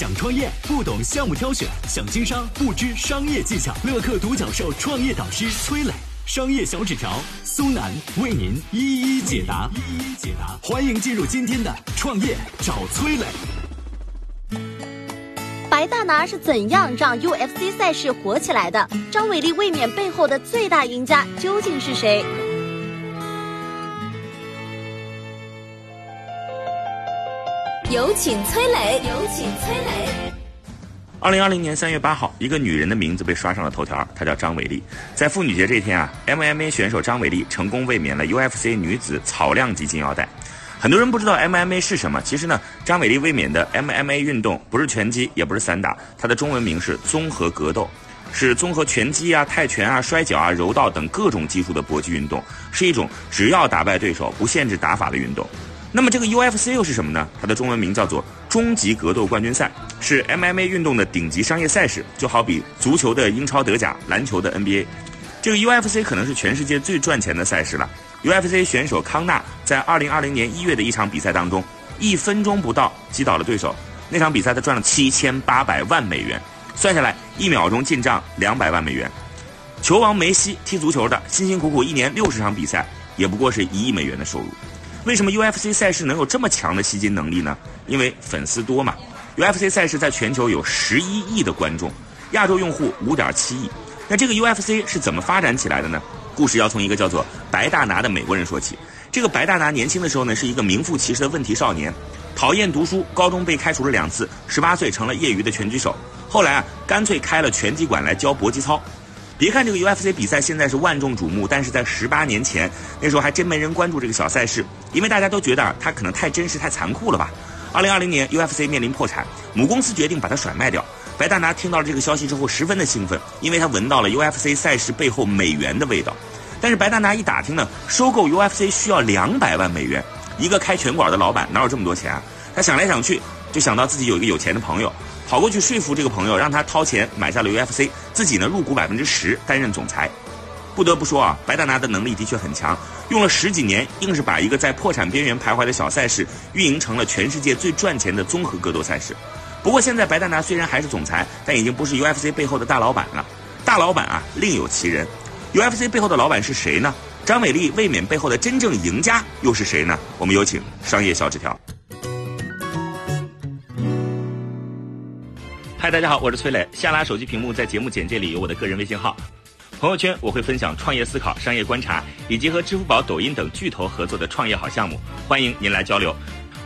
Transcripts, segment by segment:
想创业不懂项目挑选，想经商不知商业技巧。乐客独角兽创业导师崔磊，商业小纸条苏南为您一一解答。一一解答，欢迎进入今天的创业找崔磊。白大拿是怎样让 UFC 赛事火起来的？张伟丽卫冕背后的最大赢家究竟是谁？有请崔磊，有请崔磊。二零二零年三月八号，一个女人的名字被刷上了头条，她叫张伟丽。在妇女节这天啊，MMA 选手张伟丽成功卫冕了 UFC 女子草量级金腰带。很多人不知道 MMA 是什么，其实呢，张伟丽卫冕的 MMA 运动不是拳击，也不是散打，它的中文名是综合格斗，是综合拳击啊、泰拳啊、摔跤啊、柔道等各种技术的搏击运动，是一种只要打败对手不限制打法的运动。那么这个 UFC 又是什么呢？它的中文名叫做终极格斗冠军赛，是 MMA 运动的顶级商业赛事，就好比足球的英超德甲、篮球的 NBA。这个 UFC 可能是全世界最赚钱的赛事了。UFC 选手康纳在2020年1月的一场比赛当中，一分钟不到击倒了对手，那场比赛他赚了7800万美元，算下来一秒钟进账200万美元。球王梅西踢足球的，辛辛苦苦一年60场比赛，也不过是一亿美元的收入。为什么 UFC 赛事能有这么强的吸金能力呢？因为粉丝多嘛。UFC 赛事在全球有十一亿的观众，亚洲用户五点七亿。那这个 UFC 是怎么发展起来的呢？故事要从一个叫做白大拿的美国人说起。这个白大拿年轻的时候呢，是一个名副其实的问题少年，讨厌读书，高中被开除了两次，十八岁成了业余的拳击手。后来啊，干脆开了拳击馆来教搏击操。别看这个 UFC 比赛现在是万众瞩目，但是在十八年前，那时候还真没人关注这个小赛事，因为大家都觉得啊，它可能太真实、太残酷了吧。二零二零年，UFC 面临破产，母公司决定把它甩卖掉。白大拿听到了这个消息之后，十分的兴奋，因为他闻到了 UFC 赛事背后美元的味道。但是白大拿一打听呢，收购 UFC 需要两百万美元，一个开拳馆的老板哪有这么多钱啊？他想来想去，就想到自己有一个有钱的朋友。跑过去说服这个朋友，让他掏钱买下了 UFC，自己呢入股百分之十，担任总裁。不得不说啊，白大拿的能力的确很强，用了十几年，硬是把一个在破产边缘徘徊的小赛事运营成了全世界最赚钱的综合格斗赛事。不过现在白大拿虽然还是总裁，但已经不是 UFC 背后的大老板了。大老板啊，另有其人。UFC 背后的老板是谁呢？张伟丽卫冕背后的真正赢家又是谁呢？我们有请商业小纸条。嗨，大家好，我是崔磊。下拉手机屏幕，在节目简介里有我的个人微信号。朋友圈我会分享创业思考、商业观察，以及和支付宝、抖音等巨头合作的创业好项目，欢迎您来交流。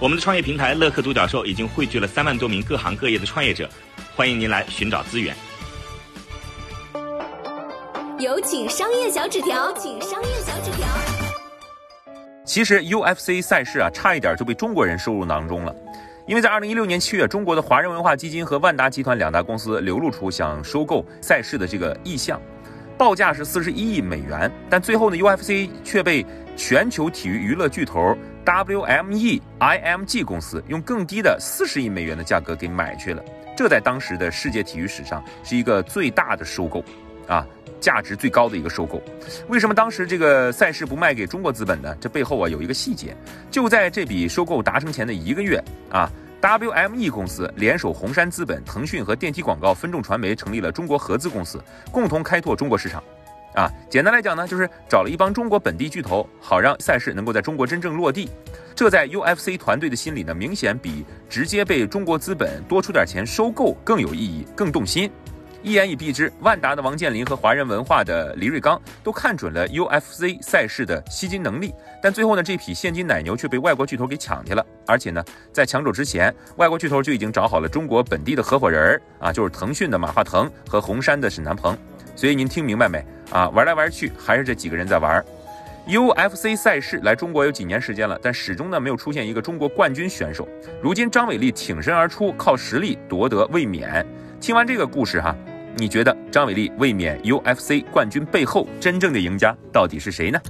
我们的创业平台乐客独角兽已经汇聚了三万多名各行各业的创业者，欢迎您来寻找资源。有请商业小纸条，请商业小纸条。其实 UFC 赛事啊，差一点就被中国人收入囊中了。因为在二零一六年七月，中国的华人文化基金和万达集团两大公司流露出想收购赛事的这个意向，报价是四十一亿美元，但最后呢，UFC 却被全球体育娱乐巨头 WME IMG 公司用更低的四十亿美元的价格给买去了。这在当时的世界体育史上是一个最大的收购，啊，价值最高的一个收购。为什么当时这个赛事不卖给中国资本呢？这背后啊有一个细节，就在这笔收购达成前的一个月啊。WME 公司联手红杉资本、腾讯和电梯广告分众传媒成立了中国合资公司，共同开拓中国市场。啊，简单来讲呢，就是找了一帮中国本地巨头，好让赛事能够在中国真正落地。这在 UFC 团队的心里呢，明显比直接被中国资本多出点钱收购更有意义、更动心。一言以蔽之，万达的王健林和华人文化的李瑞刚都看准了 UFC 赛事的吸金能力，但最后呢，这匹现金奶牛却被外国巨头给抢去了。而且呢，在抢走之前，外国巨头就已经找好了中国本地的合伙人儿啊，就是腾讯的马化腾和红杉的沈南鹏。所以您听明白没啊？玩来玩去，还是这几个人在玩。UFC 赛事来中国有几年时间了，但始终呢没有出现一个中国冠军选手。如今张伟丽挺身而出，靠实力夺得卫冕。听完这个故事哈。你觉得张伟丽卫冕 UFC 冠军背后真正的赢家到底是谁呢？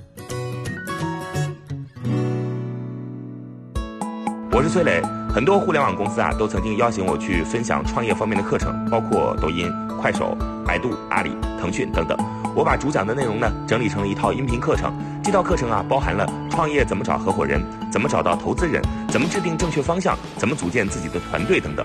我是崔磊，很多互联网公司啊都曾经邀请我去分享创业方面的课程，包括抖音、快手、百度、阿里、腾讯等等。我把主讲的内容呢整理成了一套音频课程，这套课程啊包含了创业怎么找合伙人、怎么找到投资人、怎么制定正确方向、怎么组建自己的团队等等。